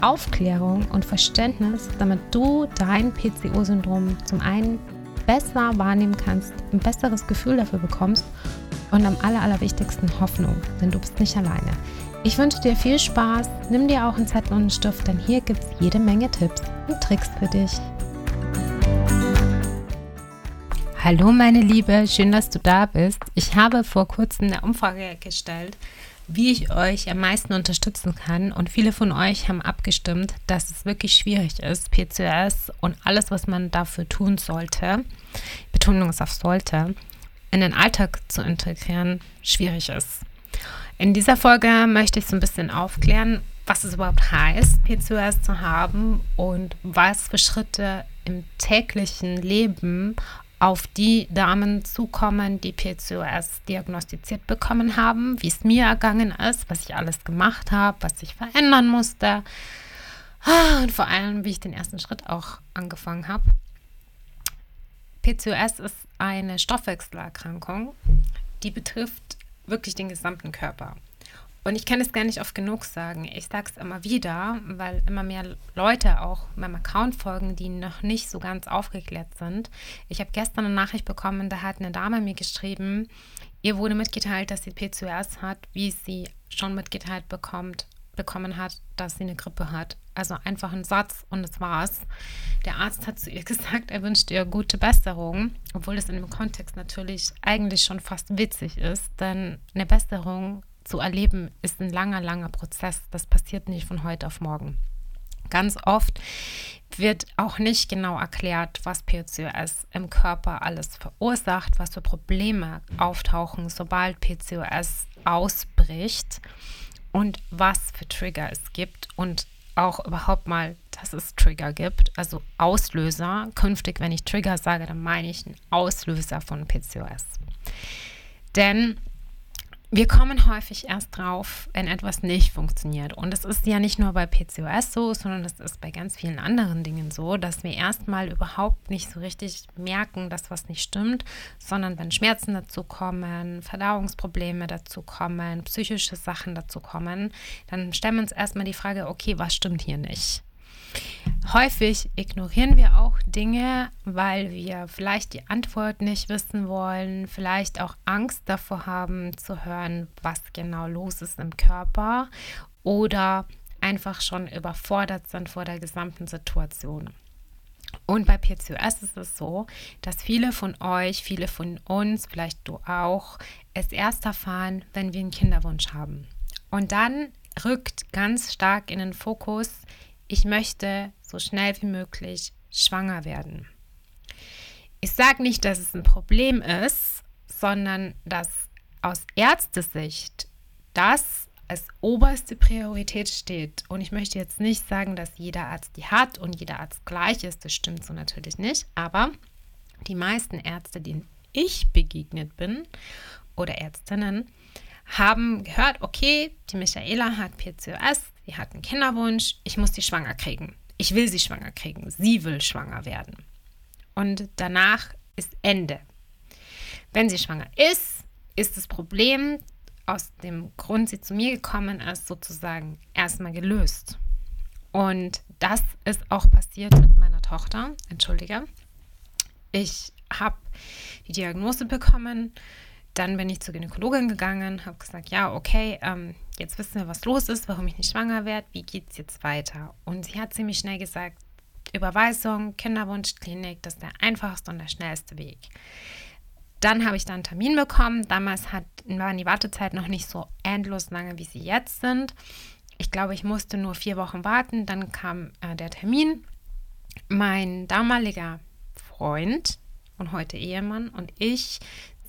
Aufklärung und Verständnis, damit du dein PCO-Syndrom zum einen besser wahrnehmen kannst, ein besseres Gefühl dafür bekommst und am aller, allerwichtigsten Hoffnung, denn du bist nicht alleine. Ich wünsche dir viel Spaß, nimm dir auch einen Zettel und einen Stift, denn hier gibt es jede Menge Tipps und Tricks für dich. Hallo meine Liebe, schön, dass du da bist. Ich habe vor kurzem eine Umfrage gestellt wie ich euch am meisten unterstützen kann. Und viele von euch haben abgestimmt, dass es wirklich schwierig ist, PCOS und alles, was man dafür tun sollte, Betonung ist auf sollte, in den Alltag zu integrieren, schwierig ist. In dieser Folge möchte ich so ein bisschen aufklären, was es überhaupt heißt, PCOS zu haben und was für Schritte im täglichen Leben auf die Damen zukommen, die PCOS diagnostiziert bekommen haben, wie es mir ergangen ist, was ich alles gemacht habe, was ich verändern musste ah, und vor allem, wie ich den ersten Schritt auch angefangen habe. PCOS ist eine Stoffwechselerkrankung, die betrifft wirklich den gesamten Körper. Und ich kann es gar nicht oft genug sagen. Ich sage es immer wieder, weil immer mehr Leute auch meinem Account folgen, die noch nicht so ganz aufgeklärt sind. Ich habe gestern eine Nachricht bekommen, da hat eine Dame mir geschrieben, ihr wurde mitgeteilt, dass sie PCOS hat, wie sie schon mitgeteilt bekommt, bekommen hat, dass sie eine Grippe hat. Also einfach ein Satz und das war's. Der Arzt hat zu ihr gesagt, er wünscht ihr gute Besserung, obwohl das in dem Kontext natürlich eigentlich schon fast witzig ist, denn eine Besserung zu erleben, ist ein langer, langer Prozess. Das passiert nicht von heute auf morgen. Ganz oft wird auch nicht genau erklärt, was PCOS im Körper alles verursacht, was für Probleme auftauchen, sobald PCOS ausbricht und was für Trigger es gibt und auch überhaupt mal, dass es Trigger gibt, also Auslöser. Künftig, wenn ich Trigger sage, dann meine ich einen Auslöser von PCOS. Denn wir kommen häufig erst drauf, wenn etwas nicht funktioniert. Und es ist ja nicht nur bei PCOS so, sondern es ist bei ganz vielen anderen Dingen so, dass wir erstmal überhaupt nicht so richtig merken, dass was nicht stimmt, sondern wenn Schmerzen dazu kommen, Verdauungsprobleme dazu kommen, psychische Sachen dazu kommen, dann stellen wir uns erstmal die Frage, okay, was stimmt hier nicht? Häufig ignorieren wir auch Dinge, weil wir vielleicht die Antwort nicht wissen wollen, vielleicht auch Angst davor haben zu hören, was genau los ist im Körper oder einfach schon überfordert sind vor der gesamten Situation. Und bei PCOS ist es so, dass viele von euch, viele von uns, vielleicht du auch, es erst erfahren, wenn wir einen Kinderwunsch haben. Und dann rückt ganz stark in den Fokus, ich möchte so schnell wie möglich schwanger werden. Ich sage nicht, dass es ein Problem ist, sondern dass aus Ärztesicht das als oberste Priorität steht. Und ich möchte jetzt nicht sagen, dass jeder Arzt die hat und jeder Arzt gleich ist. Das stimmt so natürlich nicht. Aber die meisten Ärzte, denen ich begegnet bin oder Ärztinnen, haben gehört, okay, die Michaela hat PCOS, sie hat einen Kinderwunsch, ich muss die schwanger kriegen. Ich will sie schwanger kriegen. Sie will schwanger werden. Und danach ist Ende. Wenn sie schwanger ist, ist das Problem, aus dem Grund sie zu mir gekommen ist, sozusagen erstmal gelöst. Und das ist auch passiert mit meiner Tochter. Entschuldige. Ich habe die Diagnose bekommen dann bin ich zur Gynäkologin gegangen, habe gesagt, ja, okay, ähm, jetzt wissen wir, was los ist, warum ich nicht schwanger werde, wie geht es jetzt weiter? Und sie hat ziemlich schnell gesagt, Überweisung, Kinderwunschklinik, das ist der einfachste und der schnellste Weg. Dann habe ich dann einen Termin bekommen. Damals hat, waren die Wartezeit noch nicht so endlos lange, wie sie jetzt sind. Ich glaube, ich musste nur vier Wochen warten. Dann kam äh, der Termin. Mein damaliger Freund und heute Ehemann und ich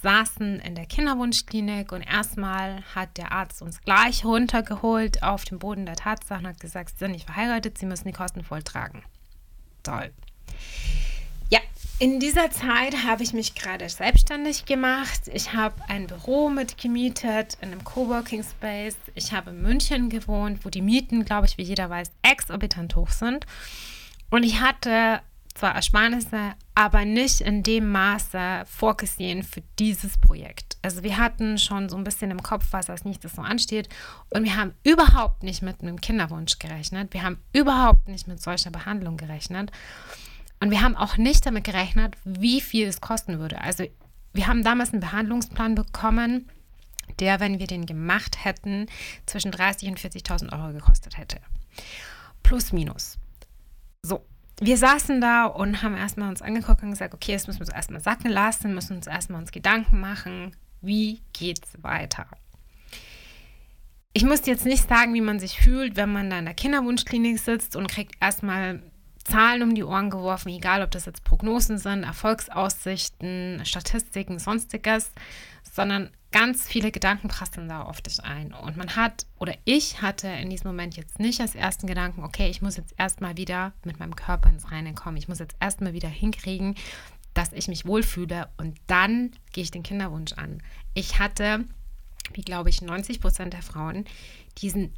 saßen in der Kinderwunschklinik und erstmal hat der Arzt uns gleich runtergeholt auf den Boden der Tatsachen und hat gesagt, Sie sind nicht verheiratet, Sie müssen die Kosten voll tragen. Toll. Ja, in dieser Zeit habe ich mich gerade selbstständig gemacht. Ich habe ein Büro mitgemietet in einem Coworking Space. Ich habe in München gewohnt, wo die Mieten, glaube ich, wie jeder weiß, exorbitant hoch sind. Und ich hatte zwar Ersparnisse, aber nicht in dem Maße vorgesehen für dieses Projekt. Also wir hatten schon so ein bisschen im Kopf, was als nächstes so ansteht und wir haben überhaupt nicht mit einem Kinderwunsch gerechnet. Wir haben überhaupt nicht mit solcher Behandlung gerechnet und wir haben auch nicht damit gerechnet, wie viel es kosten würde. Also wir haben damals einen Behandlungsplan bekommen, der, wenn wir den gemacht hätten, zwischen 30.000 und 40.000 Euro gekostet hätte. Plus, minus. So, wir saßen da und haben erstmal uns angeguckt und gesagt, okay, jetzt müssen wir es erstmal sacken lassen, müssen uns erstmal uns Gedanken machen, wie geht's weiter. Ich muss jetzt nicht sagen, wie man sich fühlt, wenn man da in der Kinderwunschklinik sitzt und kriegt erstmal Zahlen um die Ohren geworfen, egal ob das jetzt Prognosen sind, Erfolgsaussichten, Statistiken, sonstiges, sondern ganz viele Gedanken prasseln da auf dich ein. Und man hat, oder ich hatte in diesem Moment jetzt nicht als ersten Gedanken, okay, ich muss jetzt erstmal wieder mit meinem Körper ins Reine kommen. Ich muss jetzt erstmal wieder hinkriegen, dass ich mich wohlfühle und dann gehe ich den Kinderwunsch an. Ich hatte, wie glaube ich, 90 Prozent der Frauen diesen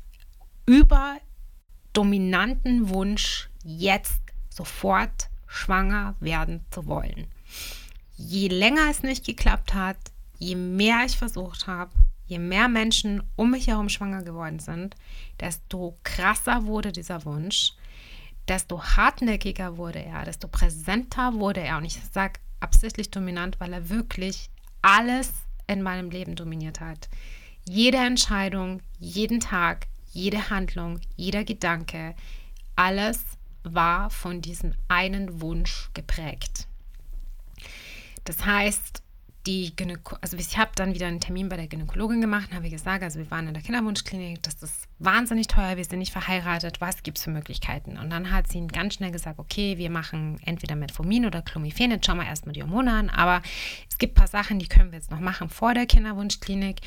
überdominanten Wunsch, jetzt sofort schwanger werden zu wollen. Je länger es nicht geklappt hat, je mehr ich versucht habe, je mehr Menschen um mich herum schwanger geworden sind, desto krasser wurde dieser Wunsch, desto hartnäckiger wurde er, desto präsenter wurde er. Und ich sage absichtlich dominant, weil er wirklich alles in meinem Leben dominiert hat. Jede Entscheidung, jeden Tag, jede Handlung, jeder Gedanke, alles war von diesem einen Wunsch geprägt. Das heißt, die Gynäko also ich habe dann wieder einen Termin bei der Gynäkologin gemacht und habe gesagt, also wir waren in der Kinderwunschklinik, das ist wahnsinnig teuer, wir sind nicht verheiratet, was gibt es für Möglichkeiten? Und dann hat sie ganz schnell gesagt, okay, wir machen entweder Metformin oder Clomiphen, schauen wir erstmal die Hormone an, aber es gibt ein paar Sachen, die können wir jetzt noch machen vor der Kinderwunschklinik.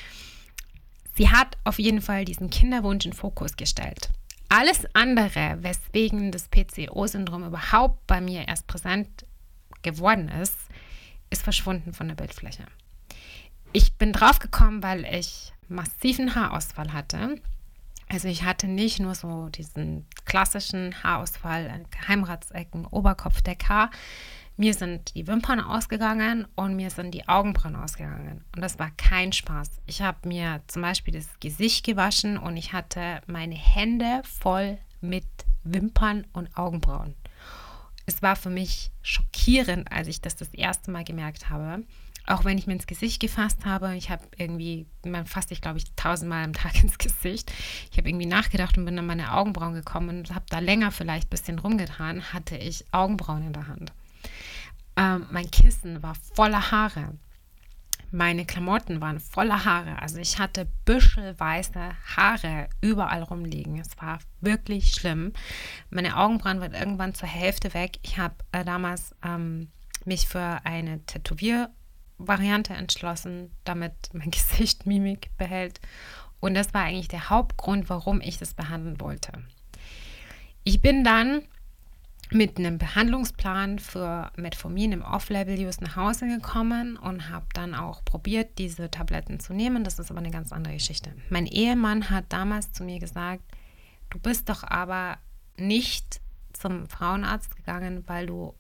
Sie hat auf jeden Fall diesen Kinderwunsch in Fokus gestellt. Alles andere, weswegen das PCO-Syndrom überhaupt bei mir erst präsent geworden ist, ist verschwunden von der Bildfläche. Ich bin drauf gekommen, weil ich massiven Haarausfall hatte. Also ich hatte nicht nur so diesen klassischen Haarausfall, Geheimratsecken, Oberkopfdecker. Mir sind die Wimpern ausgegangen und mir sind die Augenbrauen ausgegangen. Und das war kein Spaß. Ich habe mir zum Beispiel das Gesicht gewaschen und ich hatte meine Hände voll mit Wimpern und Augenbrauen es war für mich schockierend, als ich das das erste Mal gemerkt habe. Auch wenn ich mir ins Gesicht gefasst habe, ich habe irgendwie, man fasst sich, glaube ich, tausendmal am Tag ins Gesicht. Ich habe irgendwie nachgedacht und bin an meine Augenbrauen gekommen und habe da länger vielleicht ein bisschen rumgetan, hatte ich Augenbrauen in der Hand. Ähm, mein Kissen war voller Haare. Meine Klamotten waren voller Haare. Also ich hatte büschelweiße Haare überall rumliegen. Es war wirklich schlimm. Meine Augenbrauen waren irgendwann zur Hälfte weg. Ich habe äh, damals ähm, mich für eine Tätowiervariante entschlossen, damit mein Gesicht Mimik behält. Und das war eigentlich der Hauptgrund, warum ich das behandeln wollte. Ich bin dann mit einem Behandlungsplan für Metformin im Off-Label-Use nach Hause gekommen und habe dann auch probiert, diese Tabletten zu nehmen. Das ist aber eine ganz andere Geschichte. Mein Ehemann hat damals zu mir gesagt, du bist doch aber nicht zum Frauenarzt gegangen, weil du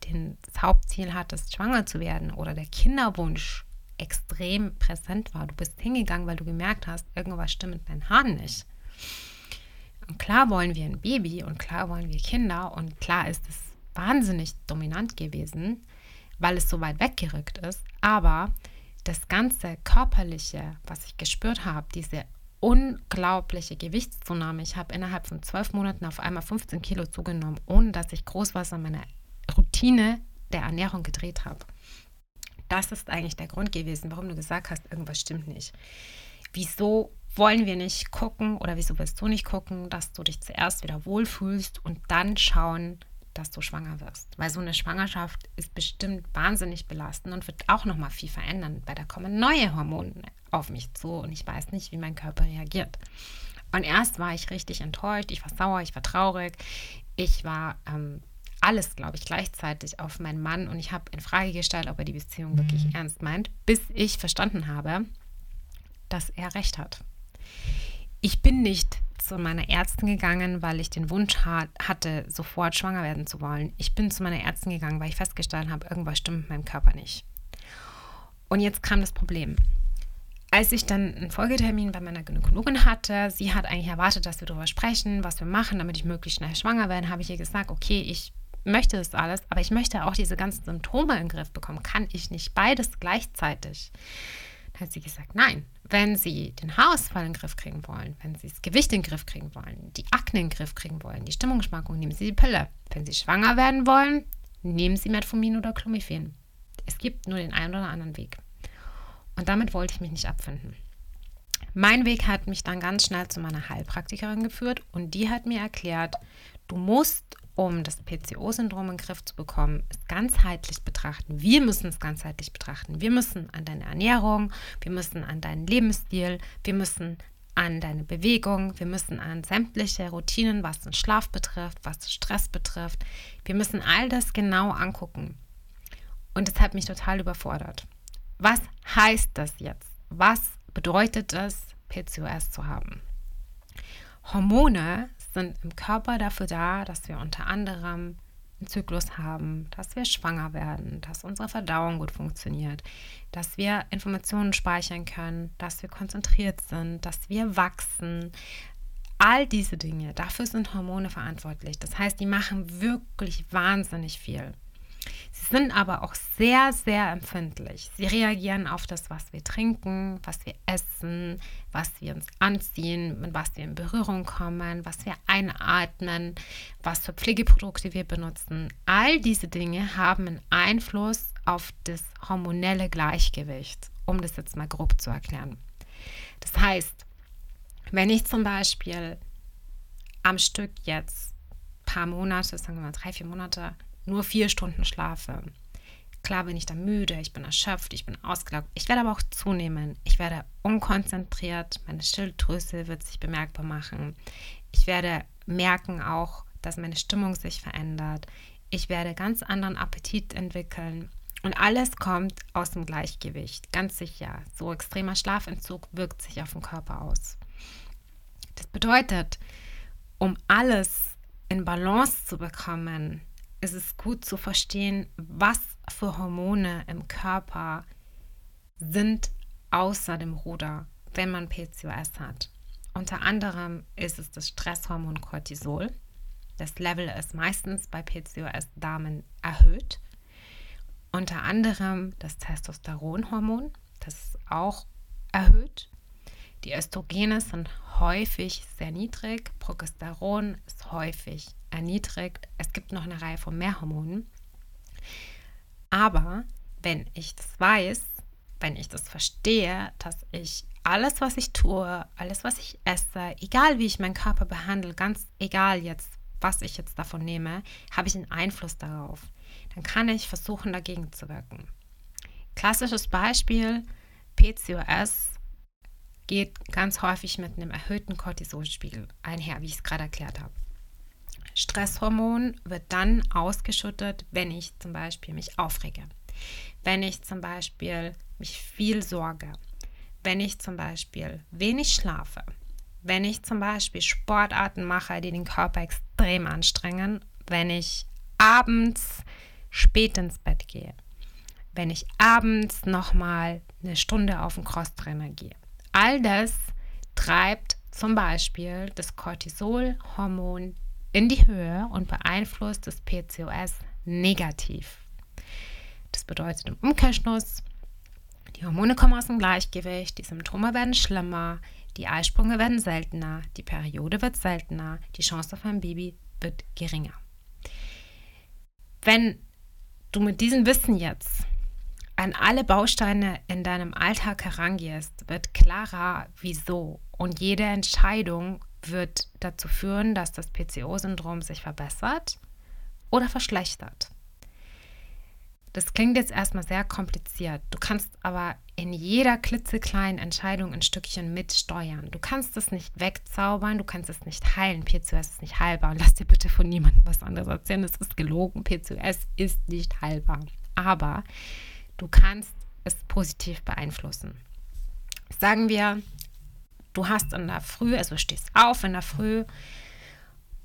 das Hauptziel hattest, schwanger zu werden oder der Kinderwunsch extrem präsent war. Du bist hingegangen, weil du gemerkt hast, irgendwas stimmt mit deinen Haaren nicht. Und klar wollen wir ein Baby und klar wollen wir Kinder und klar ist es wahnsinnig dominant gewesen, weil es so weit weggerückt ist. Aber das ganze Körperliche, was ich gespürt habe, diese unglaubliche Gewichtszunahme. Ich habe innerhalb von zwölf Monaten auf einmal 15 Kilo zugenommen, ohne dass ich groß was an meiner Routine der Ernährung gedreht habe. Das ist eigentlich der Grund gewesen, warum du gesagt hast, irgendwas stimmt nicht. Wieso wollen wir nicht gucken oder wieso willst du nicht gucken, dass du dich zuerst wieder wohlfühlst und dann schauen, dass du schwanger wirst. Weil so eine Schwangerschaft ist bestimmt wahnsinnig belastend und wird auch nochmal viel verändern, weil da kommen neue Hormone auf mich zu und ich weiß nicht, wie mein Körper reagiert. Und erst war ich richtig enttäuscht, ich war sauer, ich war traurig, ich war ähm, alles, glaube ich, gleichzeitig auf meinen Mann und ich habe in Frage gestellt, ob er die Beziehung wirklich mhm. ernst meint, bis ich verstanden habe, dass er recht hat. Ich bin nicht zu meiner Ärztin gegangen, weil ich den Wunsch hatte, sofort schwanger werden zu wollen. Ich bin zu meiner Ärztin gegangen, weil ich festgestellt habe, irgendwas stimmt mit meinem Körper nicht. Und jetzt kam das Problem. Als ich dann einen Folgetermin bei meiner Gynäkologin hatte, sie hat eigentlich erwartet, dass wir darüber sprechen, was wir machen, damit ich möglichst schnell schwanger werde, habe ich ihr gesagt, okay, ich möchte das alles, aber ich möchte auch diese ganzen Symptome in den Griff bekommen. Kann ich nicht beides gleichzeitig? Hat sie gesagt, nein, wenn Sie den Haarausfall in den Griff kriegen wollen, wenn Sie das Gewicht in den Griff kriegen wollen, die Akne in den Griff kriegen wollen, die Stimmungsschwankungen, nehmen Sie die Pille. Wenn Sie schwanger werden wollen, nehmen Sie Metformin oder Clomiphen. Es gibt nur den einen oder anderen Weg. Und damit wollte ich mich nicht abfinden. Mein Weg hat mich dann ganz schnell zu meiner Heilpraktikerin geführt und die hat mir erklärt, du musst um das PCO-Syndrom in den Griff zu bekommen, es ganzheitlich betrachten. Wir müssen es ganzheitlich betrachten. Wir müssen an deine Ernährung, wir müssen an deinen Lebensstil, wir müssen an deine Bewegung, wir müssen an sämtliche Routinen, was den Schlaf betrifft, was den Stress betrifft. Wir müssen all das genau angucken. Und es hat mich total überfordert. Was heißt das jetzt? Was bedeutet es, PCOS zu haben? Hormone sind im Körper dafür da, dass wir unter anderem einen Zyklus haben, dass wir schwanger werden, dass unsere Verdauung gut funktioniert, dass wir Informationen speichern können, dass wir konzentriert sind, dass wir wachsen. All diese Dinge, dafür sind Hormone verantwortlich. Das heißt, die machen wirklich wahnsinnig viel. Sie sind aber auch sehr, sehr empfindlich. Sie reagieren auf das, was wir trinken, was wir essen, was wir uns anziehen, mit was wir in Berührung kommen, was wir einatmen, was für Pflegeprodukte wir benutzen. All diese Dinge haben einen Einfluss auf das hormonelle Gleichgewicht, um das jetzt mal grob zu erklären. Das heißt, wenn ich zum Beispiel am Stück jetzt paar Monate, sagen wir mal drei, vier Monate, nur vier Stunden schlafe. Klar bin ich dann müde, ich bin erschöpft, ich bin ausgelaugt. Ich werde aber auch zunehmen. Ich werde unkonzentriert, meine Schilddrüse wird sich bemerkbar machen. Ich werde merken auch, dass meine Stimmung sich verändert. Ich werde ganz anderen Appetit entwickeln. Und alles kommt aus dem Gleichgewicht, ganz sicher. So extremer Schlafentzug wirkt sich auf den Körper aus. Das bedeutet, um alles in Balance zu bekommen, ist es gut zu verstehen, was für Hormone im Körper sind außer dem Ruder, wenn man PCOS hat. Unter anderem ist es das Stresshormon Cortisol. Das Level ist meistens bei PCOS-Damen erhöht. Unter anderem das Testosteronhormon, das ist auch erhöht. Die Östrogene sind häufig sehr niedrig, Progesteron ist häufig erniedrigt. Es gibt noch eine Reihe von Mehrhormonen. Aber wenn ich das weiß, wenn ich das verstehe, dass ich alles, was ich tue, alles, was ich esse, egal wie ich meinen Körper behandle, ganz egal jetzt, was ich jetzt davon nehme, habe ich einen Einfluss darauf. Dann kann ich versuchen, dagegen zu wirken. Klassisches Beispiel, PCOS geht ganz häufig mit einem erhöhten Cortisolspiegel einher, wie ich es gerade erklärt habe. Stresshormon wird dann ausgeschüttet, wenn ich zum Beispiel mich aufrege, wenn ich zum Beispiel mich viel sorge, wenn ich zum Beispiel wenig schlafe, wenn ich zum Beispiel Sportarten mache, die den Körper extrem anstrengen, wenn ich abends spät ins Bett gehe, wenn ich abends nochmal eine Stunde auf den Crosstrainer gehe. All das treibt zum Beispiel das Cortisolhormon in die Höhe und beeinflusst das PCOS negativ. Das bedeutet im Umkehrschluss, die Hormone kommen aus dem Gleichgewicht, die Symptome werden schlimmer, die Eisprünge werden seltener, die Periode wird seltener, die Chance auf ein Baby wird geringer. Wenn du mit diesem Wissen jetzt an alle Bausteine in deinem Alltag herangehst, wird klarer, wieso. Und jede Entscheidung wird dazu führen, dass das PCO-Syndrom sich verbessert oder verschlechtert. Das klingt jetzt erstmal sehr kompliziert. Du kannst aber in jeder klitzekleinen Entscheidung ein Stückchen mitsteuern. Du kannst es nicht wegzaubern, du kannst es nicht heilen. P2S ist nicht heilbar. Und lass dir bitte von niemandem was anderes erzählen. Es ist gelogen. P2S ist nicht heilbar. Aber du kannst es positiv beeinflussen. Sagen wir, du hast in der Früh, also stehst auf in der Früh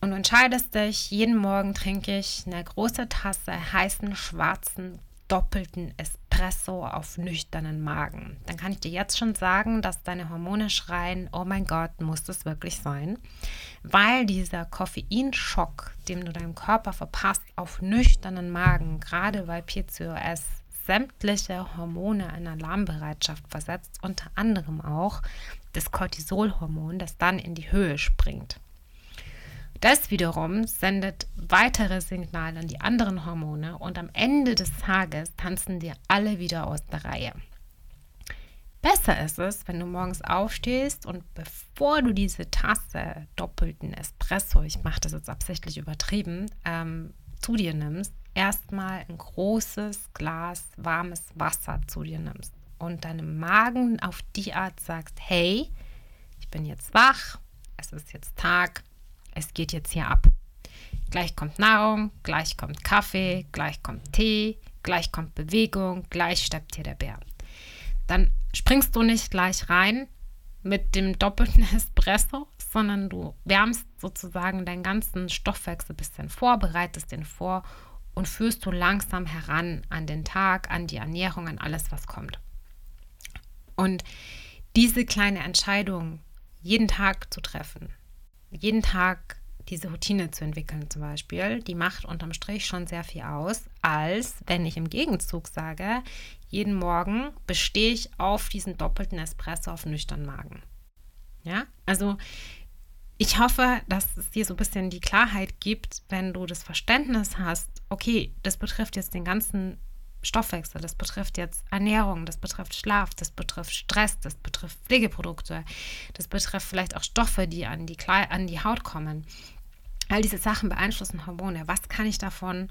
und entscheidest dich, jeden Morgen trinke ich eine große Tasse heißen schwarzen doppelten Espresso auf nüchternen Magen. Dann kann ich dir jetzt schon sagen, dass deine Hormone schreien, oh mein Gott, muss das wirklich sein? Weil dieser Koffeinschock, den du deinem Körper verpasst, auf nüchternen Magen, gerade weil PCOS sämtliche Hormone in Alarmbereitschaft versetzt, unter anderem auch das Cortisolhormon, das dann in die Höhe springt. Das wiederum sendet weitere Signale an die anderen Hormone und am Ende des Tages tanzen dir alle wieder aus der Reihe. Besser ist es, wenn du morgens aufstehst und bevor du diese Tasse doppelten Espresso, ich mache das jetzt absichtlich übertrieben, ähm, zu dir nimmst, erstmal ein großes Glas warmes Wasser zu dir nimmst und deinem Magen auf die Art sagst, hey, ich bin jetzt wach, es ist jetzt Tag, es geht jetzt hier ab. Gleich kommt Nahrung, gleich kommt Kaffee, gleich kommt Tee, gleich kommt Bewegung, gleich steppt hier der Bär. Dann springst du nicht gleich rein mit dem doppelten Espresso, sondern du wärmst sozusagen deinen ganzen Stoffwechsel ein bisschen vor, bereitest den vor und führst du langsam heran an den Tag, an die Ernährung, an alles, was kommt. Und diese kleine Entscheidung jeden Tag zu treffen, jeden Tag diese Routine zu entwickeln zum Beispiel, die macht unterm Strich schon sehr viel aus, als wenn ich im Gegenzug sage, jeden Morgen bestehe ich auf diesen doppelten Espresso auf nüchternen Magen. Ja, also ich hoffe, dass es dir so ein bisschen die Klarheit gibt, wenn du das Verständnis hast, okay, das betrifft jetzt den ganzen Stoffwechsel, das betrifft jetzt Ernährung, das betrifft Schlaf, das betrifft Stress, das betrifft Pflegeprodukte, das betrifft vielleicht auch Stoffe, die an die, Kle an die Haut kommen. All diese Sachen beeinflussen Hormone. Was kann ich davon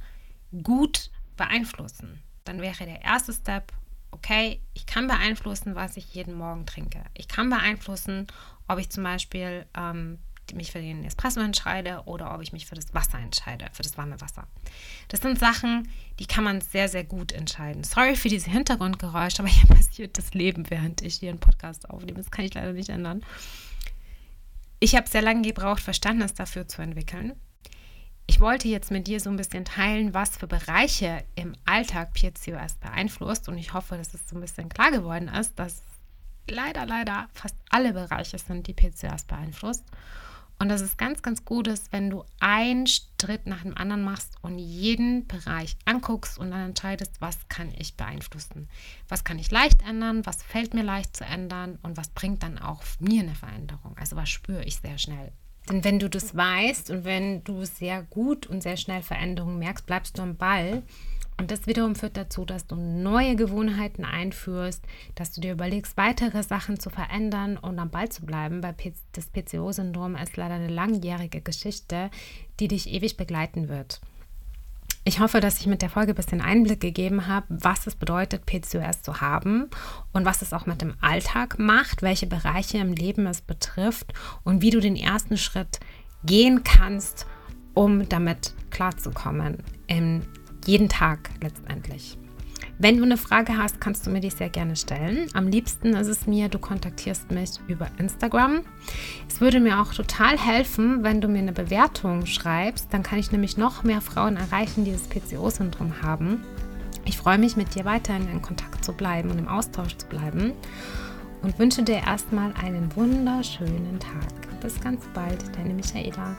gut beeinflussen? Dann wäre der erste Step, okay, ich kann beeinflussen, was ich jeden Morgen trinke. Ich kann beeinflussen, ob ich zum Beispiel ähm, mich für den Espresso entscheide oder ob ich mich für das Wasser entscheide, für das warme Wasser. Das sind Sachen, die kann man sehr, sehr gut entscheiden. Sorry für diese Hintergrundgeräusche, aber hier passiert das Leben, während ich hier einen Podcast aufnehme. Das kann ich leider nicht ändern. Ich habe sehr lange gebraucht, Verständnis dafür zu entwickeln. Ich wollte jetzt mit dir so ein bisschen teilen, was für Bereiche im Alltag PCOS beeinflusst und ich hoffe, dass es so ein bisschen klar geworden ist, dass leider, leider fast alle Bereiche sind, die PCOS beeinflusst und dass es ganz, ganz gut ist, wenn du einen Schritt nach dem anderen machst und jeden Bereich anguckst und dann entscheidest, was kann ich beeinflussen. Was kann ich leicht ändern, was fällt mir leicht zu ändern und was bringt dann auch mir eine Veränderung. Also was spüre ich sehr schnell. Denn wenn du das weißt und wenn du sehr gut und sehr schnell Veränderungen merkst, bleibst du am Ball und das wiederum führt dazu, dass du neue Gewohnheiten einführst, dass du dir überlegst, weitere Sachen zu verändern und am Ball zu bleiben, weil das PCO-Syndrom ist leider eine langjährige Geschichte, die dich ewig begleiten wird. Ich hoffe, dass ich mit der Folge ein bisschen Einblick gegeben habe, was es bedeutet, PCOS zu haben und was es auch mit dem Alltag macht, welche Bereiche im Leben es betrifft und wie du den ersten Schritt gehen kannst, um damit klarzukommen im jeden Tag letztendlich. Wenn du eine Frage hast, kannst du mir die sehr gerne stellen. Am liebsten ist es mir, du kontaktierst mich über Instagram. Es würde mir auch total helfen, wenn du mir eine Bewertung schreibst. Dann kann ich nämlich noch mehr Frauen erreichen, die das PCO-Syndrom haben. Ich freue mich, mit dir weiterhin in Kontakt zu bleiben und im Austausch zu bleiben und wünsche dir erstmal einen wunderschönen Tag. Bis ganz bald, deine Michaela.